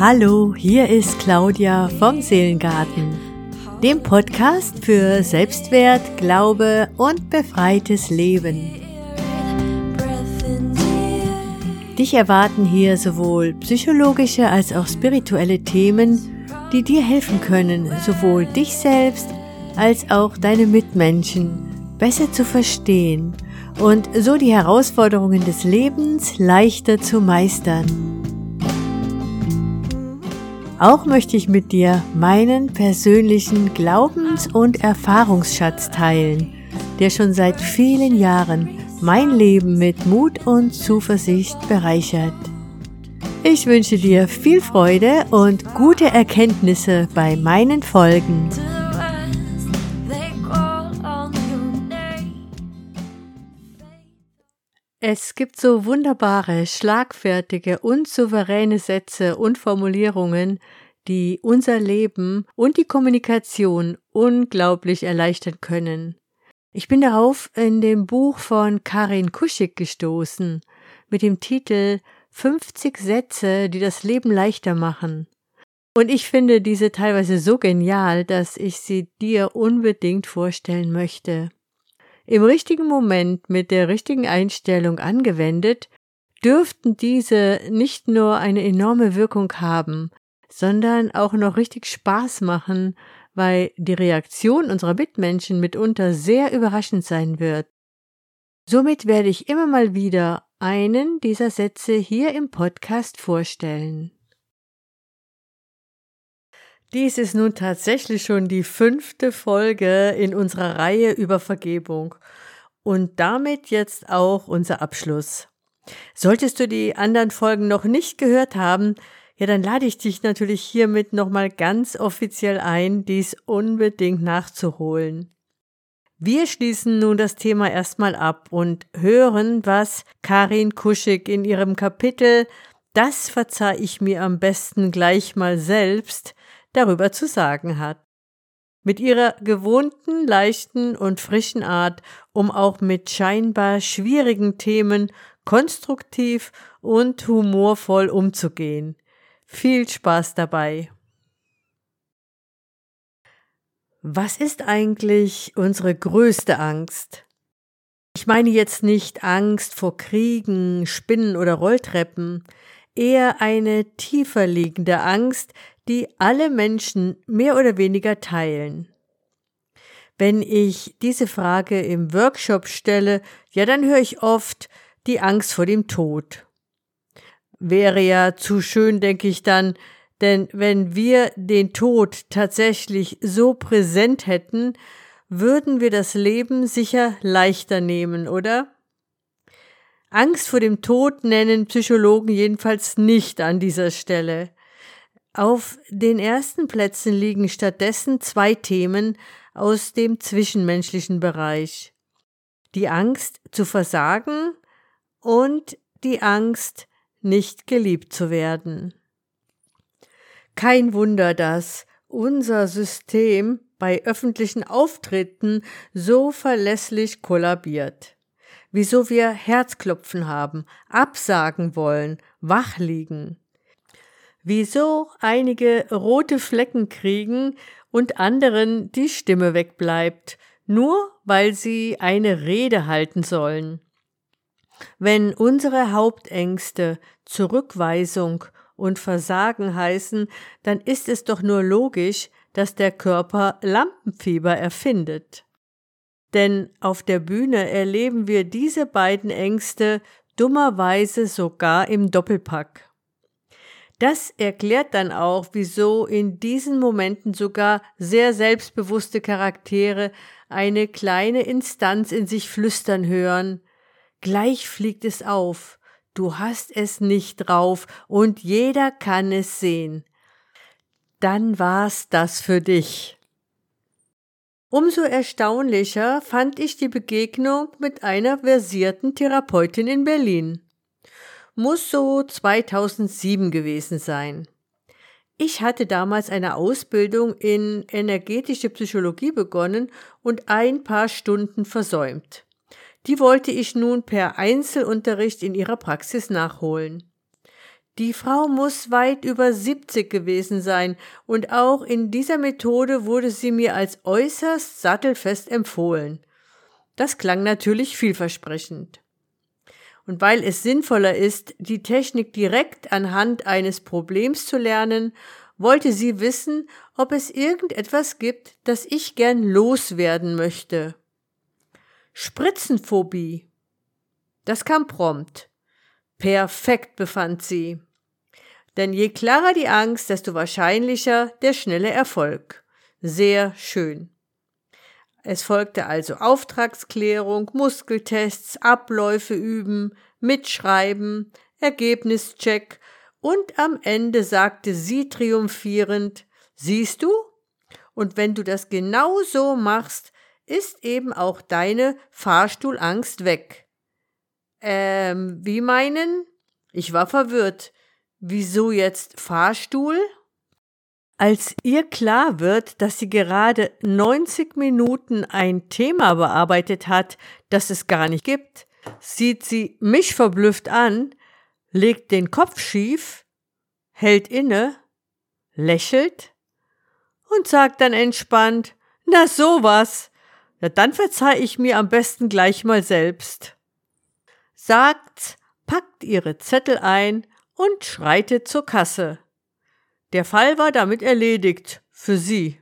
Hallo, hier ist Claudia vom Seelengarten, dem Podcast für Selbstwert, Glaube und befreites Leben. Dich erwarten hier sowohl psychologische als auch spirituelle Themen, die dir helfen können, sowohl dich selbst als auch deine Mitmenschen besser zu verstehen und so die Herausforderungen des Lebens leichter zu meistern. Auch möchte ich mit dir meinen persönlichen Glaubens- und Erfahrungsschatz teilen, der schon seit vielen Jahren mein Leben mit Mut und Zuversicht bereichert. Ich wünsche dir viel Freude und gute Erkenntnisse bei meinen Folgen. Es gibt so wunderbare, schlagfertige und souveräne Sätze und Formulierungen, die unser Leben und die Kommunikation unglaublich erleichtern können. Ich bin darauf in dem Buch von Karin Kuschig gestoßen mit dem Titel 50 Sätze, die das Leben leichter machen. Und ich finde diese teilweise so genial, dass ich sie dir unbedingt vorstellen möchte. Im richtigen Moment mit der richtigen Einstellung angewendet, dürften diese nicht nur eine enorme Wirkung haben, sondern auch noch richtig Spaß machen, weil die Reaktion unserer Mitmenschen mitunter sehr überraschend sein wird. Somit werde ich immer mal wieder einen dieser Sätze hier im Podcast vorstellen. Dies ist nun tatsächlich schon die fünfte Folge in unserer Reihe über Vergebung und damit jetzt auch unser Abschluss. Solltest du die anderen Folgen noch nicht gehört haben, ja, dann lade ich dich natürlich hiermit nochmal ganz offiziell ein, dies unbedingt nachzuholen. Wir schließen nun das Thema erstmal ab und hören, was Karin Kuschig in ihrem Kapitel Das verzeih ich mir am besten gleich mal selbst darüber zu sagen hat. Mit ihrer gewohnten, leichten und frischen Art, um auch mit scheinbar schwierigen Themen konstruktiv und humorvoll umzugehen. Viel Spaß dabei. Was ist eigentlich unsere größte Angst? Ich meine jetzt nicht Angst vor Kriegen, Spinnen oder Rolltreppen, eher eine tiefer liegende Angst, die alle Menschen mehr oder weniger teilen. Wenn ich diese Frage im Workshop stelle, ja, dann höre ich oft die Angst vor dem Tod. Wäre ja zu schön, denke ich dann, denn wenn wir den Tod tatsächlich so präsent hätten, würden wir das Leben sicher leichter nehmen, oder? Angst vor dem Tod nennen Psychologen jedenfalls nicht an dieser Stelle. Auf den ersten Plätzen liegen stattdessen zwei Themen aus dem zwischenmenschlichen Bereich. Die Angst zu versagen und die Angst, nicht geliebt zu werden. Kein Wunder, dass unser System bei öffentlichen Auftritten so verlässlich kollabiert. Wieso wir Herzklopfen haben, absagen wollen, wach liegen wieso einige rote Flecken kriegen und anderen die Stimme wegbleibt, nur weil sie eine Rede halten sollen. Wenn unsere Hauptängste Zurückweisung und Versagen heißen, dann ist es doch nur logisch, dass der Körper Lampenfieber erfindet. Denn auf der Bühne erleben wir diese beiden Ängste dummerweise sogar im Doppelpack. Das erklärt dann auch, wieso in diesen Momenten sogar sehr selbstbewusste Charaktere eine kleine Instanz in sich flüstern hören. Gleich fliegt es auf. Du hast es nicht drauf und jeder kann es sehen. Dann war's das für dich. Umso erstaunlicher fand ich die Begegnung mit einer versierten Therapeutin in Berlin muss so 2007 gewesen sein. Ich hatte damals eine Ausbildung in energetische Psychologie begonnen und ein paar Stunden versäumt. Die wollte ich nun per Einzelunterricht in ihrer Praxis nachholen. Die Frau muss weit über 70 gewesen sein, und auch in dieser Methode wurde sie mir als äußerst sattelfest empfohlen. Das klang natürlich vielversprechend. Und weil es sinnvoller ist, die Technik direkt anhand eines Problems zu lernen, wollte sie wissen, ob es irgendetwas gibt, das ich gern loswerden möchte. Spritzenphobie. Das kam prompt. Perfekt befand sie. Denn je klarer die Angst, desto wahrscheinlicher der schnelle Erfolg. Sehr schön. Es folgte also Auftragsklärung, Muskeltests, Abläufe üben, Mitschreiben, Ergebnischeck und am Ende sagte sie triumphierend, siehst du? Und wenn du das genau so machst, ist eben auch deine Fahrstuhlangst weg. Ähm, wie meinen? Ich war verwirrt. Wieso jetzt Fahrstuhl? Als ihr klar wird, dass sie gerade 90 Minuten ein Thema bearbeitet hat, das es gar nicht gibt, sieht sie mich verblüfft an, legt den Kopf schief, hält inne, lächelt und sagt dann entspannt, na sowas, na dann verzeih ich mir am besten gleich mal selbst. Sagt, packt ihre Zettel ein und schreitet zur Kasse. Der Fall war damit erledigt für sie.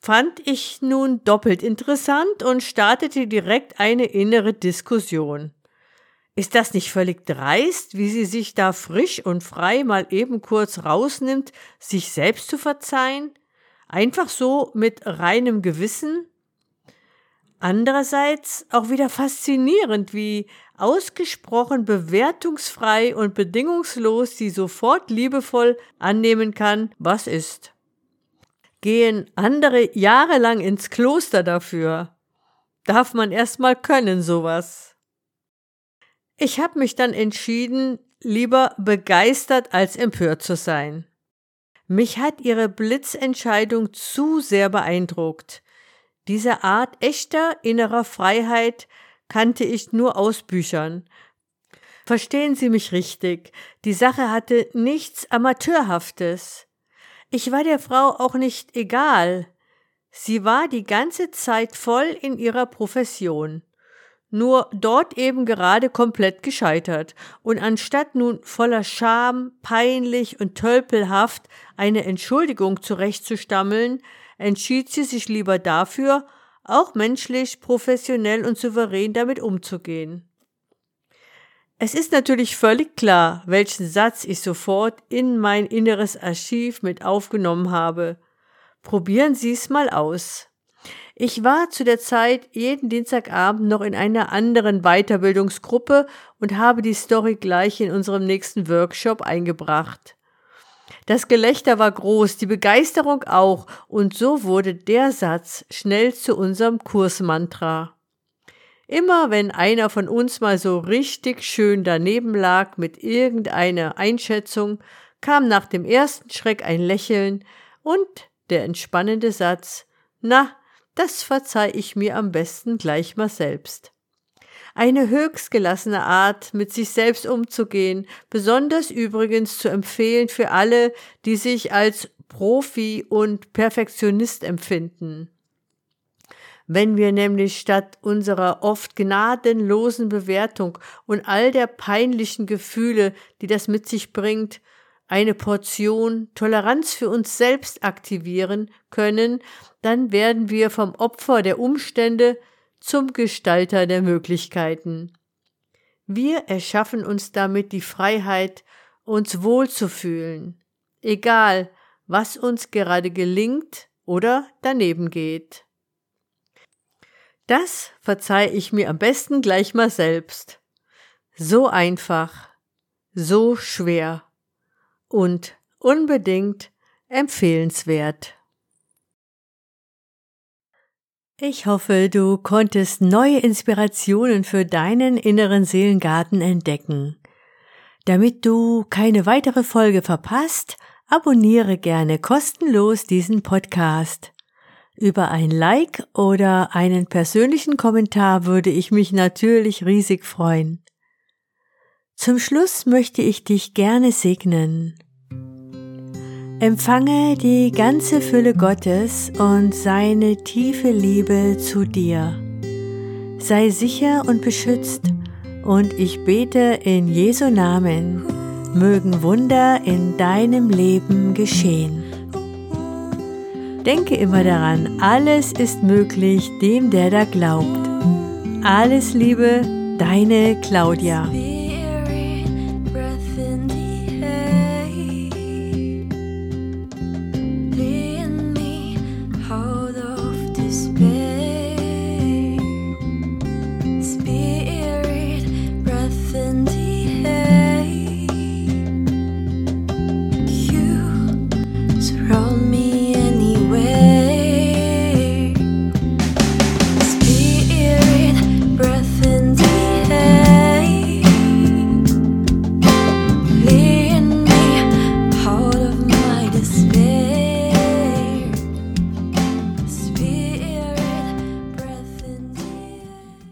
Fand ich nun doppelt interessant und startete direkt eine innere Diskussion. Ist das nicht völlig dreist, wie sie sich da frisch und frei mal eben kurz rausnimmt, sich selbst zu verzeihen? Einfach so mit reinem Gewissen? Andererseits auch wieder faszinierend, wie ausgesprochen bewertungsfrei und bedingungslos sie sofort liebevoll annehmen kann, was ist. Gehen andere jahrelang ins Kloster dafür? Darf man erstmal können sowas. Ich habe mich dann entschieden, lieber begeistert als empört zu sein. Mich hat ihre Blitzentscheidung zu sehr beeindruckt. Diese Art echter innerer Freiheit kannte ich nur aus Büchern. Verstehen Sie mich richtig, die Sache hatte nichts Amateurhaftes. Ich war der Frau auch nicht egal. Sie war die ganze Zeit voll in ihrer Profession. Nur dort eben gerade komplett gescheitert. Und anstatt nun voller Scham, peinlich und tölpelhaft eine Entschuldigung zurechtzustammeln, entschied sie sich lieber dafür, auch menschlich, professionell und souverän damit umzugehen. Es ist natürlich völlig klar, welchen Satz ich sofort in mein inneres Archiv mit aufgenommen habe. Probieren Sie es mal aus. Ich war zu der Zeit jeden Dienstagabend noch in einer anderen Weiterbildungsgruppe und habe die Story gleich in unserem nächsten Workshop eingebracht. Das Gelächter war groß, die Begeisterung auch, und so wurde der Satz schnell zu unserem Kursmantra. Immer wenn einer von uns mal so richtig schön daneben lag mit irgendeiner Einschätzung, kam nach dem ersten Schreck ein Lächeln und der entspannende Satz, na, das verzeih ich mir am besten gleich mal selbst eine höchst gelassene Art, mit sich selbst umzugehen, besonders übrigens zu empfehlen für alle, die sich als Profi und Perfektionist empfinden. Wenn wir nämlich statt unserer oft gnadenlosen Bewertung und all der peinlichen Gefühle, die das mit sich bringt, eine Portion Toleranz für uns selbst aktivieren können, dann werden wir vom Opfer der Umstände zum Gestalter der Möglichkeiten. Wir erschaffen uns damit die Freiheit, uns wohlzufühlen, egal was uns gerade gelingt oder daneben geht. Das verzeih ich mir am besten gleich mal selbst. So einfach, so schwer und unbedingt empfehlenswert. Ich hoffe, du konntest neue Inspirationen für deinen inneren Seelengarten entdecken. Damit du keine weitere Folge verpasst, abonniere gerne kostenlos diesen Podcast. Über ein Like oder einen persönlichen Kommentar würde ich mich natürlich riesig freuen. Zum Schluss möchte ich dich gerne segnen. Empfange die ganze Fülle Gottes und seine tiefe Liebe zu dir. Sei sicher und beschützt und ich bete in Jesu Namen, mögen Wunder in deinem Leben geschehen. Denke immer daran, alles ist möglich dem, der da glaubt. Alles Liebe, deine Claudia.